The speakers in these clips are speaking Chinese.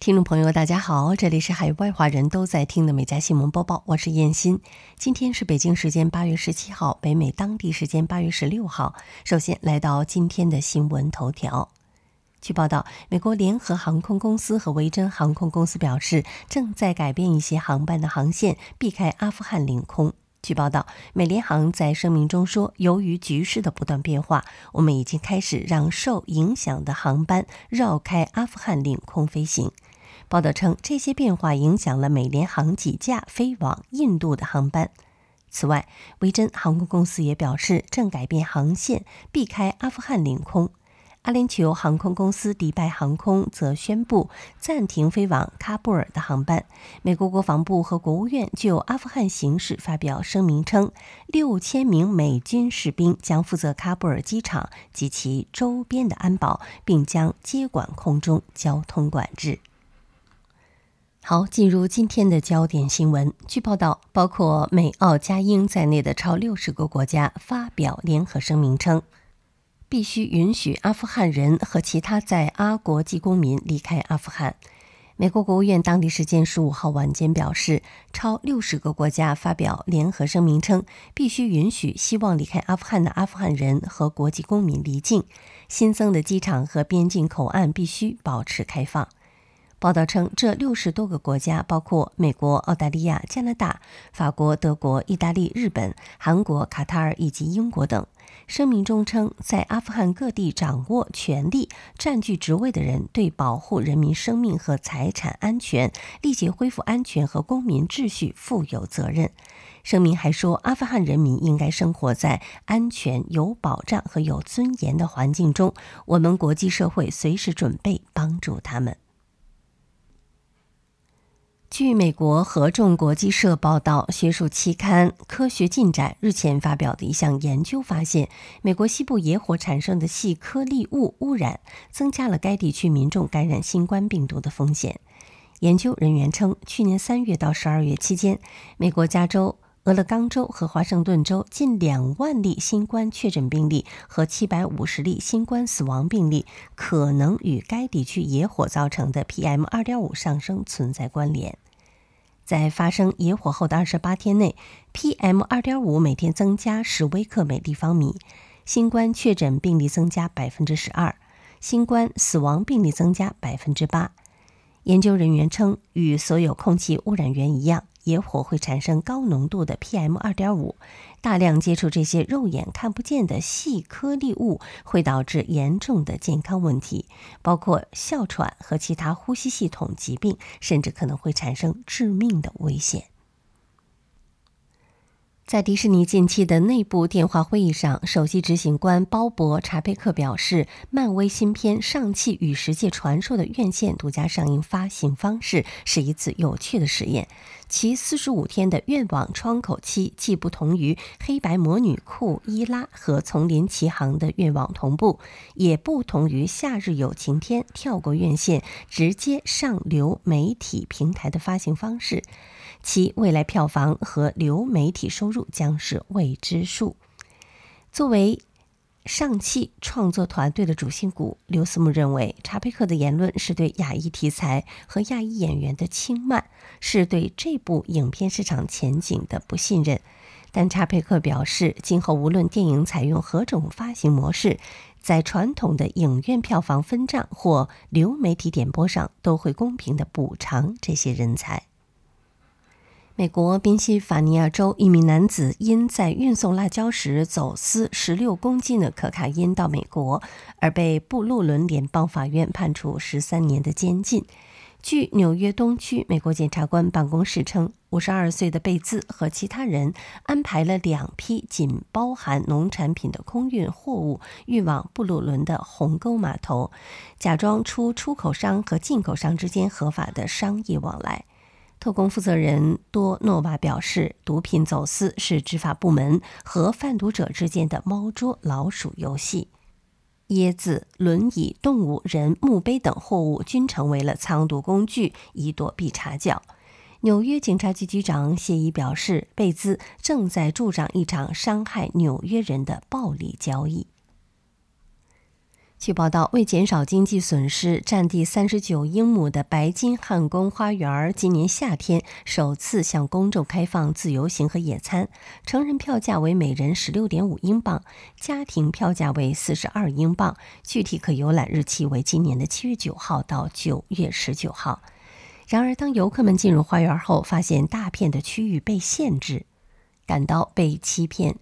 听众朋友，大家好，这里是海外华人都在听的美家新闻播报，我是燕欣。今天是北京时间八月十七号，北美当地时间八月十六号。首先来到今天的新闻头条。据报道，美国联合航空公司和维珍航空公司表示，正在改变一些航班的航线，避开阿富汗领空。据报道，美联航在声明中说：“由于局势的不断变化，我们已经开始让受影响的航班绕开阿富汗领空飞行。”报道称，这些变化影响了美联航几架飞往印度的航班。此外，维珍航空公司也表示，正改变航线，避开阿富汗领空。阿联酋航空公司迪拜航空则宣布暂停飞往喀布尔的航班。美国国防部和国务院就阿富汗形势发表声明称，六千名美军士兵将负责喀布尔机场及其周边的安保，并将接管空中交通管制。好，进入今天的焦点新闻。据报道，包括美、澳、加、英在内的超六十个国家发表联合声明称。必须允许阿富汗人和其他在阿国籍公民离开阿富汗。美国国务院当地时间十五号晚间表示，超六十个国家发表联合声明称，必须允许希望离开阿富汗的阿富汗人和国际公民离境。新增的机场和边境口岸必须保持开放。报道称，这六十多个国家包括美国、澳大利亚、加拿大、法国、德国、意大利、日本、韩国、卡塔尔以及英国等。声明中称，在阿富汗各地掌握权力、占据职位的人对保护人民生命和财产安全、立即恢复安全和公民秩序负有责任。声明还说，阿富汗人民应该生活在安全、有保障和有尊严的环境中。我们国际社会随时准备帮助他们。据美国合众国际社报道，学术期刊《科学进展》日前发表的一项研究发现，美国西部野火产生的细颗粒物污染增加了该地区民众感染新冠病毒的风险。研究人员称，去年三月到十二月期间，美国加州、俄勒冈州和华盛顿州近两万例新冠确诊病例和七百五十例新冠死亡病例可能与该地区野火造成的 PM 二点五上升存在关联。在发生野火后的二十八天内，PM 二点五每天增加十微克每立方米，新冠确诊病例增加百分之十二，新冠死亡病例增加百分之八。研究人员称，与所有空气污染源一样。野火会产生高浓度的 PM 二点五，大量接触这些肉眼看不见的细颗粒物会导致严重的健康问题，包括哮喘和其他呼吸系统疾病，甚至可能会产生致命的危险。在迪士尼近期的内部电话会议上，首席执行官鲍勃·查贝克表示，漫威新片《上汽与世界传说》的院线独家上映发行方式是一次有趣的实验。其四十五天的愿望窗口期既不同于《黑白魔女库伊拉》和《丛林奇航》的愿望同步，也不同于《夏日有晴天》跳过院线直接上流媒体平台的发行方式。其未来票房和流媒体收入将是未知数。作为上汽创作团队的主心骨，刘思慕认为查佩克的言论是对亚裔题材和亚裔演员的轻慢，是对这部影片市场前景的不信任。但查佩克表示，今后无论电影采用何种发行模式，在传统的影院票房分账或流媒体点播上，都会公平的补偿这些人才。美国宾夕法尼亚州一名男子因在运送辣椒时走私十六公斤的可卡因到美国，而被布鲁伦联邦法院判处十三年的监禁。据纽约东区美国检察官办公室称，五十二岁的贝兹和其他人安排了两批仅包含农产品的空运货物运往布鲁伦的鸿沟码头，假装出出口商和进口商之间合法的商业往来。特工负责人多诺瓦表示，毒品走私是执法部门和贩毒者之间的猫捉老鼠游戏。椰子、轮椅、动物、人、墓碑等货物均成为了藏毒工具，以躲避查缴。纽约警察局局长谢伊表示，贝兹正在助长一场伤害纽约人的暴力交易。据报道，为减少经济损失，占地三十九英亩的白金汉宫花园今年夏天首次向公众开放自由行和野餐。成人票价为每人十六点五英镑，家庭票价为四十二英镑。具体可游览日期为今年的七月九号到九月十九号。然而，当游客们进入花园后，发现大片的区域被限制，感到被欺骗。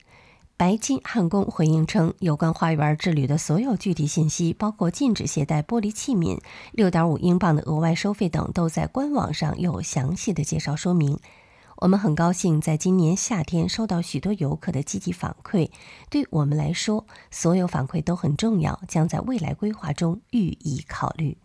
白金汉宫回应称，有关花园之旅的所有具体信息，包括禁止携带玻璃器皿、六点五英镑的额外收费等，都在官网上有详细的介绍说明。我们很高兴在今年夏天收到许多游客的积极反馈，对我们来说，所有反馈都很重要，将在未来规划中予以考虑。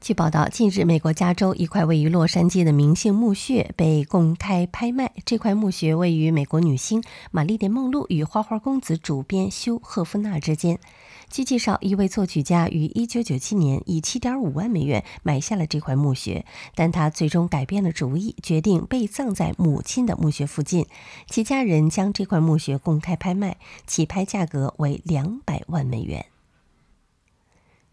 据报道，近日，美国加州一块位于洛杉矶的明星墓穴被公开拍卖。这块墓穴位于美国女星玛丽莲·梦露与花花公子主编休·赫夫纳之间。据介绍，一位作曲家于1997年以7.5万美元买下了这块墓穴，但他最终改变了主意，决定被葬在母亲的墓穴附近。其家人将这块墓穴公开拍卖，起拍价格为200万美元。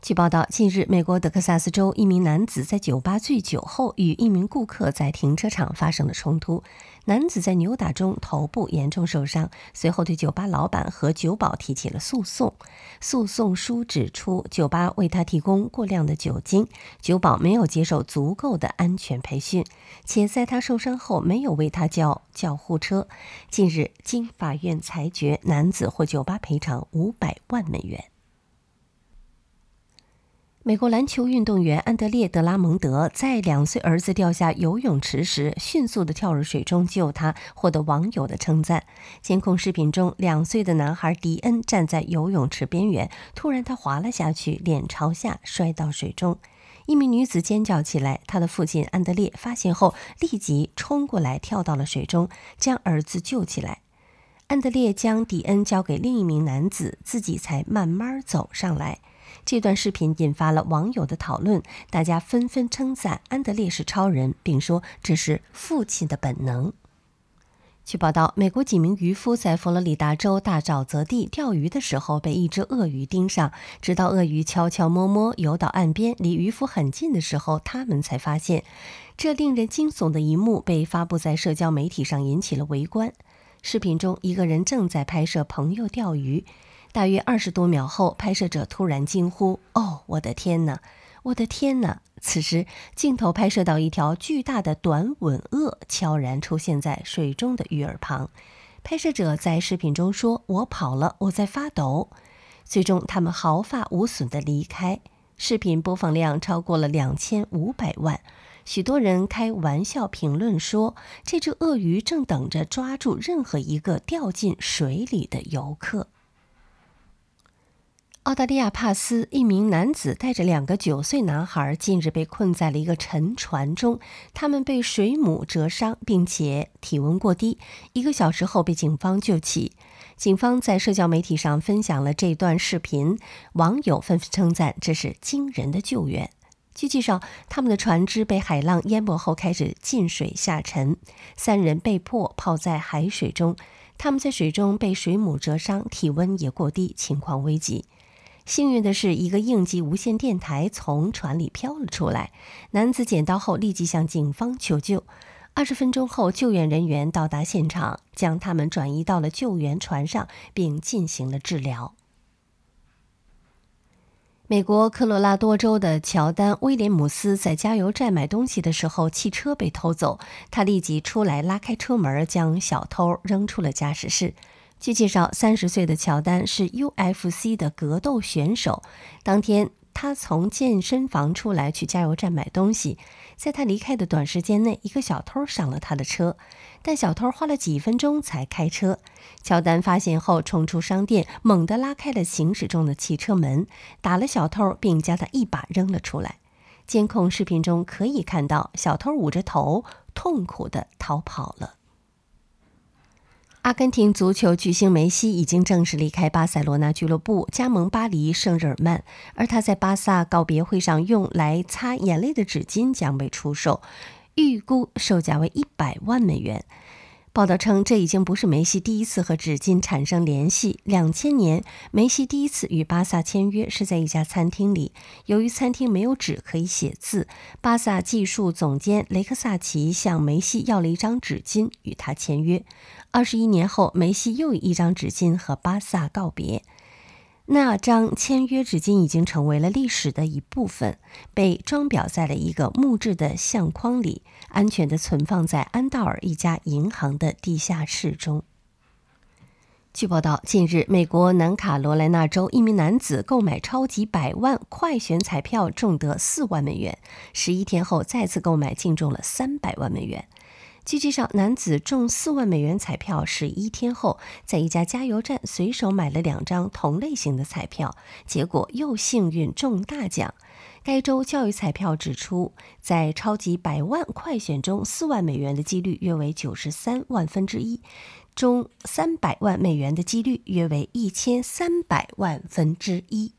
据报道，近日，美国德克萨斯州一名男子在酒吧醉酒后与一名顾客在停车场发生了冲突，男子在扭打中头部严重受伤，随后对酒吧老板和酒保提起了诉讼。诉讼书指出，酒吧为他提供过量的酒精，酒保没有接受足够的安全培训，且在他受伤后没有为他叫救护车。近日，经法院裁决，男子获酒吧赔偿五百万美元。美国篮球运动员安德烈·德拉蒙德在两岁儿子掉下游泳池时，迅速地跳入水中救他，获得网友的称赞。监控视频中，两岁的男孩迪恩站在游泳池边缘，突然他滑了下去，脸朝下摔到水中。一名女子尖叫起来，他的父亲安德烈发现后立即冲过来，跳到了水中，将儿子救起来。安德烈将迪恩交给另一名男子，自己才慢慢走上来。这段视频引发了网友的讨论，大家纷纷称赞安德烈是超人，并说这是父亲的本能。据报道，美国几名渔夫在佛罗里达州大沼泽地钓鱼的时候被一只鳄鱼盯上，直到鳄鱼悄悄摸摸游到岸边，离渔夫很近的时候，他们才发现。这令人惊悚的一幕被发布在社交媒体上，引起了围观。视频中，一个人正在拍摄朋友钓鱼。大约二十多秒后，拍摄者突然惊呼：“哦，我的天哪！我的天哪！”此时，镜头拍摄到一条巨大的短吻鳄悄然出现在水中的鱼饵旁。拍摄者在视频中说：“我跑了，我在发抖。”最终，他们毫发无损地离开。视频播放量超过了两千五百万。许多人开玩笑评论说：“这只鳄鱼正等着抓住任何一个掉进水里的游客。”澳大利亚帕斯一名男子带着两个九岁男孩，近日被困在了一个沉船中。他们被水母蜇伤，并且体温过低，一个小时后被警方救起。警方在社交媒体上分享了这段视频，网友纷纷称赞这是惊人的救援。据介绍，他们的船只被海浪淹没后开始进水下沉，三人被迫泡在海水中。他们在水中被水母蜇伤，体温也过低，情况危急。幸运的是，一个应急无线电台从船里飘了出来。男子捡到后立即向警方求救。二十分钟后，救援人员到达现场，将他们转移到了救援船上，并进行了治疗。美国科罗拉多州的乔丹·威廉姆斯在加油站买东西的时候，汽车被偷走，他立即出来拉开车门，将小偷扔出了驾驶室。据介绍，三十岁的乔丹是 UFC 的格斗选手。当天，他从健身房出来去加油站买东西。在他离开的短时间内，一个小偷上了他的车，但小偷花了几分钟才开车。乔丹发现后，冲出商店，猛地拉开了行驶中的汽车门，打了小偷，并将他一把扔了出来。监控视频中可以看到，小偷捂着头，痛苦地逃跑了。阿根廷足球巨星梅西已经正式离开巴塞罗那俱乐部，加盟巴黎圣日耳曼。而他在巴萨告别会上用来擦眼泪的纸巾将被出售，预估售价为一百万美元。报道称，这已经不是梅西第一次和纸巾产生联系。两千年，梅西第一次与巴萨签约是在一家餐厅里，由于餐厅没有纸可以写字，巴萨技术总监雷克萨奇向梅西要了一张纸巾与他签约。二十一年后，梅西又以一张纸巾和巴萨告别。那张签约纸巾已经成为了历史的一部分，被装裱在了一个木质的相框里，安全地存放在安道尔一家银行的地下室中。据报道，近日，美国南卡罗来纳州一名男子购买超级百万快选彩票，中得四万美元，十一天后再次购买，竟中了三百万美元。据介绍，男子中四万美元彩票十一天后，在一家加油站随手买了两张同类型的彩票，结果又幸运中大奖。该州教育彩票指出，在超级百万快选中，四万美元的几率约为九十三万分之一，中三百万美元的几率约为一千三百万分之一。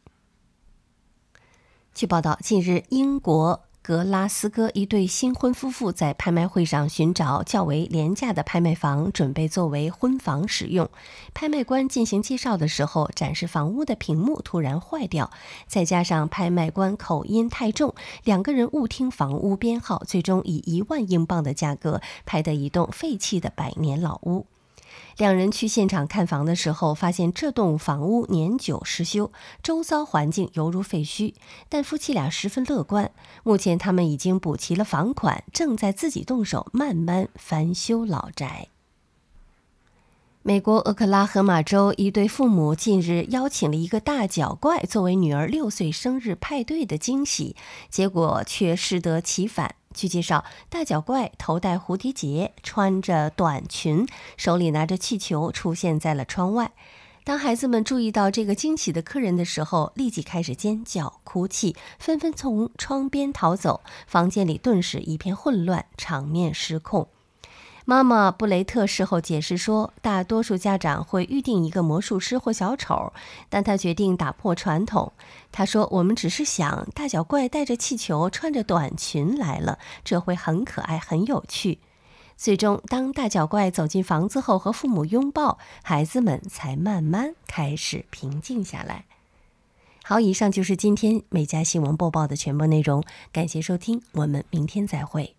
据报道，近日英国。格拉斯哥一对新婚夫妇在拍卖会上寻找较为廉价的拍卖房，准备作为婚房使用。拍卖官进行介绍的时候，展示房屋的屏幕突然坏掉，再加上拍卖官口音太重，两个人误听房屋编号，最终以一万英镑的价格拍得一栋废弃的百年老屋。两人去现场看房的时候，发现这栋房屋年久失修，周遭环境犹如废墟。但夫妻俩十分乐观，目前他们已经补齐了房款，正在自己动手慢慢翻修老宅。美国俄克拉荷马州一对父母近日邀请了一个大脚怪作为女儿六岁生日派对的惊喜，结果却适得其反。据介绍，大脚怪头戴蝴蝶结，穿着短裙，手里拿着气球，出现在了窗外。当孩子们注意到这个惊喜的客人的时候，立即开始尖叫、哭泣，纷纷从窗边逃走。房间里顿时一片混乱，场面失控。妈妈布雷特事后解释说，大多数家长会预定一个魔术师或小丑，但他决定打破传统。他说：“我们只是想大脚怪带着气球，穿着短裙来了，这会很可爱、很有趣。”最终，当大脚怪走进房子后和父母拥抱，孩子们才慢慢开始平静下来。好，以上就是今天美家新闻播报的全部内容，感谢收听，我们明天再会。